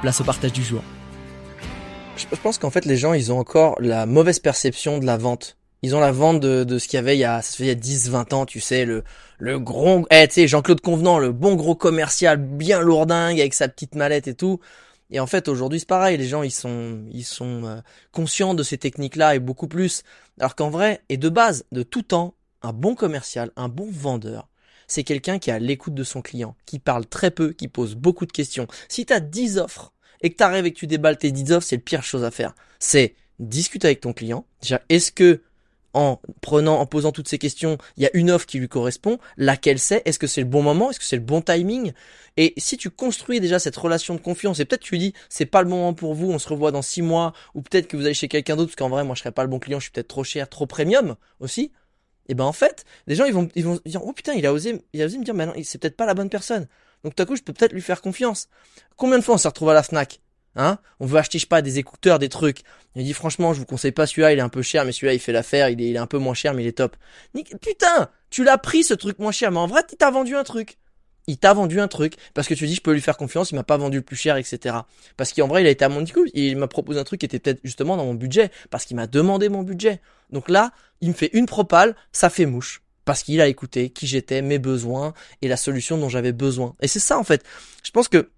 place au partage du jour. Je pense qu'en fait les gens ils ont encore la mauvaise perception de la vente. Ils ont la vente de, de ce qu'il y avait il y a, ça fait il y a 10, 20 ans, tu sais, le, le gros, eh, tu sais, Jean-Claude Convenant, le bon gros commercial, bien lourdingue, avec sa petite mallette et tout. Et en fait, aujourd'hui, c'est pareil. Les gens, ils sont, ils sont euh, conscients de ces techniques-là et beaucoup plus. Alors qu'en vrai, et de base, de tout temps, un bon commercial, un bon vendeur, c'est quelqu'un qui a l'écoute de son client, qui parle très peu, qui pose beaucoup de questions. Si tu as 10 offres et que tu et que tu déballes tes 10 offres, c'est le pire chose à faire. C'est discuter avec ton client. Déjà, est-ce que en prenant, en posant toutes ces questions, il y a une offre qui lui correspond, laquelle c'est, est-ce que c'est le bon moment, est-ce que c'est le bon timing? Et si tu construis déjà cette relation de confiance, et peut-être tu lui dis, c'est pas le moment pour vous, on se revoit dans six mois, ou peut-être que vous allez chez quelqu'un d'autre, parce qu'en vrai, moi je serais pas le bon client, je suis peut-être trop cher, trop premium aussi. Et ben en fait, les gens ils vont, ils vont dire, oh putain, il a osé, il a osé me dire, mais non, c'est peut-être pas la bonne personne. Donc tout à coup, je peux peut-être lui faire confiance. Combien de fois on s'est retrouvé à la Fnac Hein? On veut acheter, je sais pas, des écouteurs, des trucs. Il dit franchement, je vous conseille pas celui-là, il est un peu cher, mais celui-là il fait l'affaire, il est, il est un peu moins cher, mais il est top. Putain, tu l'as pris ce truc moins cher, mais en vrai, il t'a vendu un truc. Il t'a vendu un truc parce que tu dis je peux lui faire confiance, il m'a pas vendu le plus cher, etc. Parce qu'en vrai, il a été à mon coup, il m'a proposé un truc qui était peut-être justement dans mon budget, parce qu'il m'a demandé mon budget. Donc là, il me fait une propale, ça fait mouche parce qu'il a écouté qui j'étais, mes besoins et la solution dont j'avais besoin. Et c'est ça en fait. Je pense que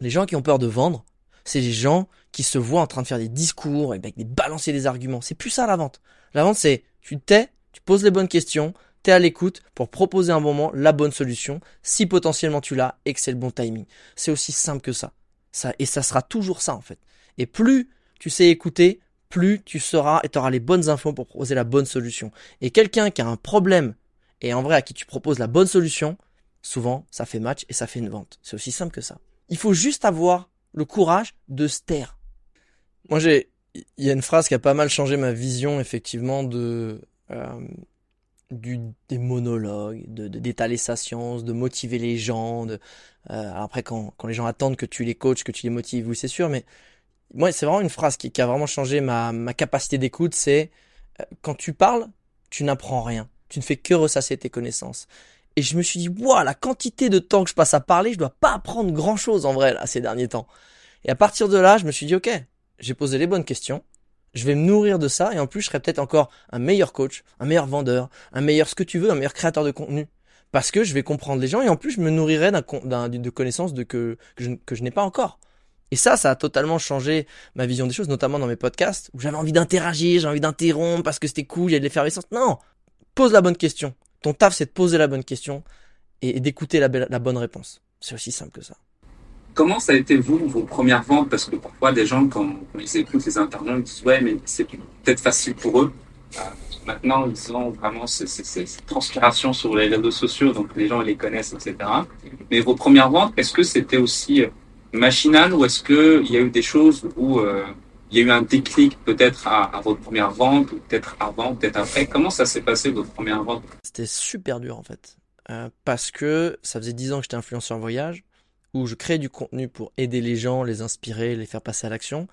les gens qui ont peur de vendre, c'est les gens qui se voient en train de faire des discours avec des balancer des arguments. C'est plus ça la vente. La vente c'est tu tais, tu poses les bonnes questions, tu es à l'écoute pour proposer un moment la bonne solution si potentiellement tu l'as et que c'est le bon timing. C'est aussi simple que ça. Ça et ça sera toujours ça en fait. Et plus tu sais écouter, plus tu seras et tu auras les bonnes infos pour proposer la bonne solution. Et quelqu'un qui a un problème et en vrai à qui tu proposes la bonne solution, souvent ça fait match et ça fait une vente. C'est aussi simple que ça. Il faut juste avoir le courage de se taire. Moi, j'ai, il y a une phrase qui a pas mal changé ma vision, effectivement, de, euh, du, des monologues, de, d'étaler sa science, de motiver les gens. De, euh, après, quand, quand les gens attendent que tu les coaches, que tu les motives, oui, c'est sûr, mais moi, c'est vraiment une phrase qui, qui a vraiment changé ma, ma capacité d'écoute. C'est euh, quand tu parles, tu n'apprends rien. Tu ne fais que ressasser tes connaissances. Et je me suis dit, waouh, la quantité de temps que je passe à parler, je dois pas apprendre grand chose en vrai, là, ces derniers temps. Et à partir de là, je me suis dit, ok, j'ai posé les bonnes questions, je vais me nourrir de ça, et en plus, je serai peut-être encore un meilleur coach, un meilleur vendeur, un meilleur ce que tu veux, un meilleur créateur de contenu. Parce que je vais comprendre les gens, et en plus, je me nourrirai d'un, de connaissances de que, que je, n'ai pas encore. Et ça, ça a totalement changé ma vision des choses, notamment dans mes podcasts, où j'avais envie d'interagir, j'ai envie d'interrompre parce que c'était cool, il y a de l'effervescence. Non! Pose la bonne question. Ton taf, c'est de poser la bonne question et d'écouter la bonne réponse. C'est aussi simple que ça. Comment ça a été, vous, vos premières ventes? Parce que parfois, des gens, quand, ils écoutent les ils disent Ouais, mais c'est peut-être facile pour eux. Euh, maintenant, ils ont vraiment cette transpiration sur les réseaux sociaux, donc les gens les connaissent, etc. Mais vos premières ventes, est-ce que c'était aussi machinal ou est-ce qu'il y a eu des choses où euh, il y a eu un déclic peut-être à, votre première vente, ou peut-être avant, peut-être après? Comment ça s'est passé votre première vente C'était super dur en fait, euh, parce que ça faisait dix ans que j'étais influenceur en voyage, où je créais du contenu pour aider les gens, les inspirer, les faire passer à l'action.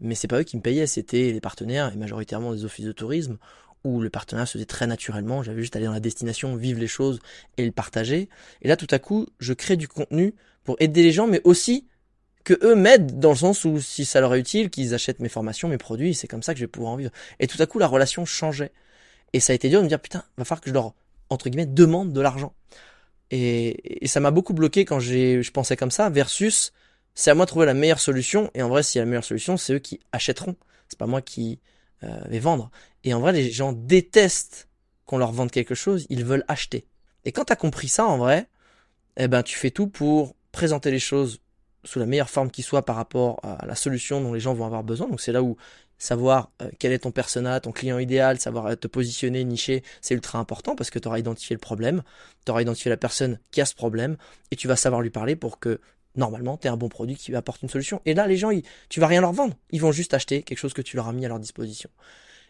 Mais c'est pas eux qui me payaient, c'était les partenaires et majoritairement des offices de tourisme où le partenariat se faisait très naturellement. J'avais juste aller dans la destination, vivre les choses et le partager. Et là, tout à coup, je crée du contenu pour aider les gens, mais aussi que eux m'aident dans le sens où si ça leur est utile, qu'ils achètent mes formations, mes produits, c'est comme ça que je vais pouvoir en vivre. Et tout à coup, la relation changeait. Et ça a été dur de me dire, putain, va falloir que je leur, entre guillemets, demande de l'argent. Et, ça m'a beaucoup bloqué quand j'ai, je pensais comme ça, versus c'est à moi de trouver la meilleure solution. Et en vrai, a la meilleure solution, c'est eux qui achèteront. C'est pas moi qui euh, vais vendre. Et en vrai, les gens détestent qu'on leur vende quelque chose, ils veulent acheter. Et quand t'as compris ça, en vrai, eh ben, tu fais tout pour présenter les choses sous la meilleure forme qui soit par rapport à la solution dont les gens vont avoir besoin. Donc c'est là où savoir euh, quel est ton persona, ton client idéal, savoir te positionner, nicher, c'est ultra important parce que tu auras identifié le problème, tu auras identifié la personne qui a ce problème et tu vas savoir lui parler pour que normalement tu un bon produit qui apporte une solution. Et là les gens, ils, tu vas rien leur vendre, ils vont juste acheter quelque chose que tu leur as mis à leur disposition.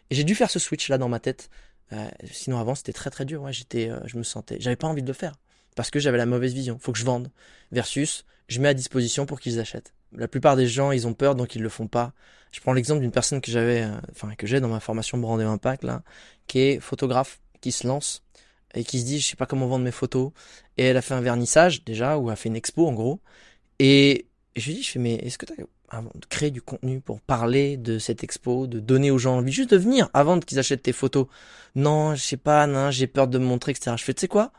Et j'ai dû faire ce switch là dans ma tête. Euh, sinon avant c'était très très dur, ouais, j'étais euh, je me sentais, j'avais pas envie de le faire parce que j'avais la mauvaise vision. Faut que je vende versus je mets à disposition pour qu'ils achètent. La plupart des gens, ils ont peur donc ils le font pas. Je prends l'exemple d'une personne que j'avais, euh, enfin que j'ai dans ma formation Brand Impact là, qui est photographe, qui se lance et qui se dit je sais pas comment vendre mes photos et elle a fait un vernissage déjà ou a fait une expo en gros et je lui dis je fais mais est-ce que tu as créé du contenu pour parler de cette expo, de donner aux gens envie juste de venir avant qu'ils achètent tes photos? Non, je sais pas, non, j'ai peur de me montrer, etc. Je fais, tu sais quoi?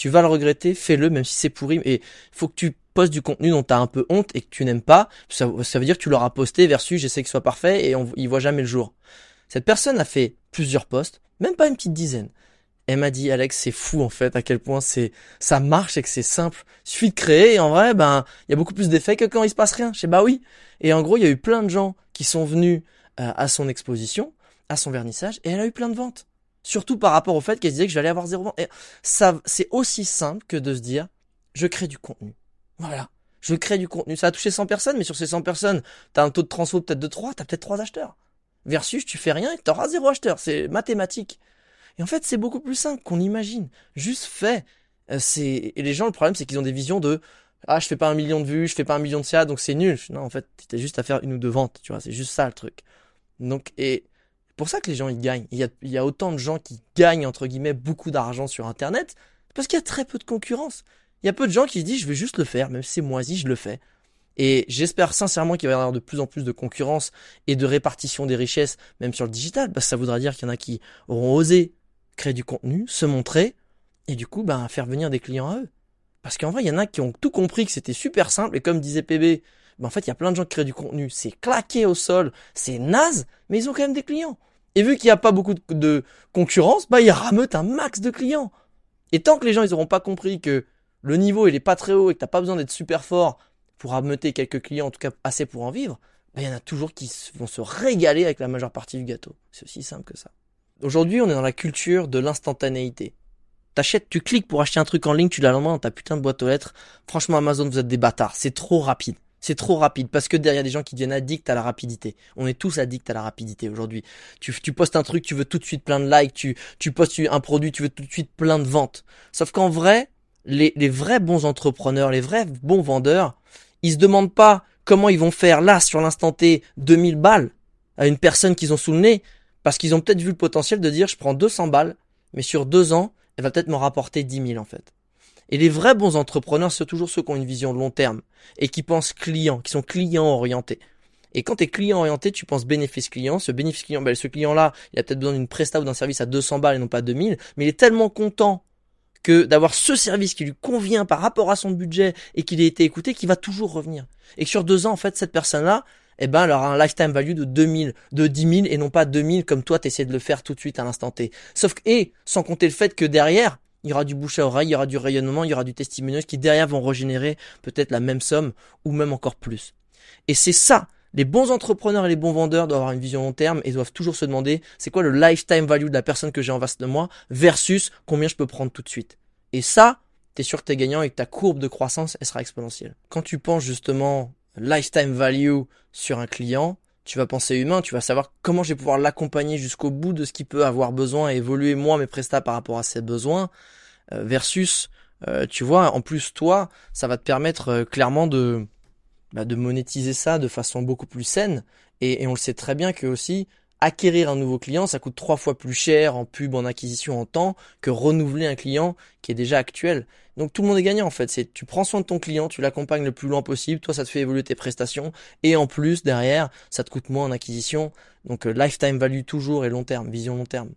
Tu vas le regretter, fais-le, même si c'est pourri. Et faut que tu postes du contenu dont tu as un peu honte et que tu n'aimes pas, ça, veut dire que tu l'auras posté versus j'essaie que ce soit parfait et on, il voit jamais le jour. Cette personne a fait plusieurs posts, même pas une petite dizaine. Elle m'a dit Alex, c'est fou en fait à quel point c'est ça marche et que c'est simple. Il suffit de créer et en vrai ben il y a beaucoup plus d'effets que quand il se passe rien. Je sais bah oui. Et en gros, il y a eu plein de gens qui sont venus euh, à son exposition, à son vernissage et elle a eu plein de ventes. Surtout par rapport au fait qu'elle disait que j'allais avoir zéro vente. Et ça c'est aussi simple que de se dire je crée du contenu. Voilà. Je crée du contenu. Ça a touché 100 personnes, mais sur ces 100 personnes, t'as un taux de transfo peut-être de 3, t'as peut-être 3 acheteurs. Versus, tu fais rien et t'auras zéro acheteur. C'est mathématique. Et en fait, c'est beaucoup plus simple qu'on imagine. Juste fait. Euh, c'est, et les gens, le problème, c'est qu'ils ont des visions de, ah, je fais pas un million de vues, je fais pas un million de CA, donc c'est nul. Non, en fait, t'as juste à faire une ou deux ventes, tu vois. C'est juste ça, le truc. Donc, et, pour ça que les gens, ils gagnent. Il y a, il y a autant de gens qui gagnent, entre guillemets, beaucoup d'argent sur Internet, parce qu'il y a très peu de concurrence. Il y a peu de gens qui se disent je vais juste le faire, même si c'est moisi, je le fais. Et j'espère sincèrement qu'il va y avoir de plus en plus de concurrence et de répartition des richesses, même sur le digital, parce que ça voudra dire qu'il y en a qui auront osé créer du contenu, se montrer, et du coup, ben, faire venir des clients à eux. Parce qu'en vrai, il y en a qui ont tout compris que c'était super simple, et comme disait PB, ben, en fait, il y a plein de gens qui créent du contenu, c'est claqué au sol, c'est naze, mais ils ont quand même des clients. Et vu qu'il n'y a pas beaucoup de, concurrence, bah, ils rameutent un max de clients. Et tant que les gens, ils n'auront pas compris que le niveau il est pas très haut et que t'as pas besoin d'être super fort pour ameuter quelques clients, en tout cas assez pour en vivre, ben, il y en a toujours qui vont se régaler avec la majeure partie du gâteau. C'est aussi simple que ça. Aujourd'hui, on est dans la culture de l'instantanéité. T'achètes, tu cliques pour acheter un truc en ligne, tu l'as dans ta putain de boîte aux lettres. Franchement, Amazon, vous êtes des bâtards. C'est trop rapide. C'est trop rapide parce que derrière des gens qui deviennent addicts à la rapidité. On est tous addicts à la rapidité aujourd'hui. Tu, tu postes un truc, tu veux tout de suite plein de likes. Tu, tu postes un produit, tu veux tout de suite plein de ventes. Sauf qu'en vrai, les, les vrais bons entrepreneurs, les vrais bons vendeurs, ils se demandent pas comment ils vont faire là, sur l'instant T, 2000 balles à une personne qu'ils ont sous le nez, parce qu'ils ont peut-être vu le potentiel de dire je prends 200 balles, mais sur deux ans, elle va peut-être me rapporter 10 000 en fait. Et les vrais bons entrepreneurs, c'est toujours ceux qui ont une vision de long terme et qui pensent client, qui sont clients orientés. Et quand tu es client orienté, tu penses bénéfice client. Ce bénéfice client, ben, ce client-là, il a peut-être besoin d'une presta ou d'un service à 200 balles et non pas 2000, mais il est tellement content que d'avoir ce service qui lui convient par rapport à son budget et qu'il ait été écouté, qui va toujours revenir. Et que sur deux ans, en fait, cette personne-là, eh ben, elle aura un lifetime value de 2000, de 10 000 et non pas 2000 comme toi t'essaies de le faire tout de suite à l'instant T. Sauf que, et, sans compter le fait que derrière, il y aura du bouche à oreille, il y aura du rayonnement, il y aura du testimonial qui derrière vont régénérer peut-être la même somme ou même encore plus. Et c'est ça. Les bons entrepreneurs et les bons vendeurs doivent avoir une vision long terme et doivent toujours se demander c'est quoi le lifetime value de la personne que j'ai en face de moi versus combien je peux prendre tout de suite. Et ça, t'es sûr que t'es gagnant et que ta courbe de croissance, elle sera exponentielle. Quand tu penses justement lifetime value sur un client, tu vas penser humain, tu vas savoir comment je vais pouvoir l'accompagner jusqu'au bout de ce qu'il peut avoir besoin et évoluer moi mes prestats par rapport à ses besoins euh, versus euh, tu vois en plus toi ça va te permettre euh, clairement de bah, de monétiser ça de façon beaucoup plus saine. Et, et, on le sait très bien que aussi acquérir un nouveau client ça coûte trois fois plus cher en pub en acquisition en temps que renouveler un client qui est déjà actuel donc tout le monde est gagnant en fait. C'est tu prends soin de ton client, tu l'accompagnes le plus loin possible, toi ça te fait évoluer tes prestations et en plus derrière ça te coûte moins en acquisition. Donc euh, lifetime value toujours et long terme, vision long terme.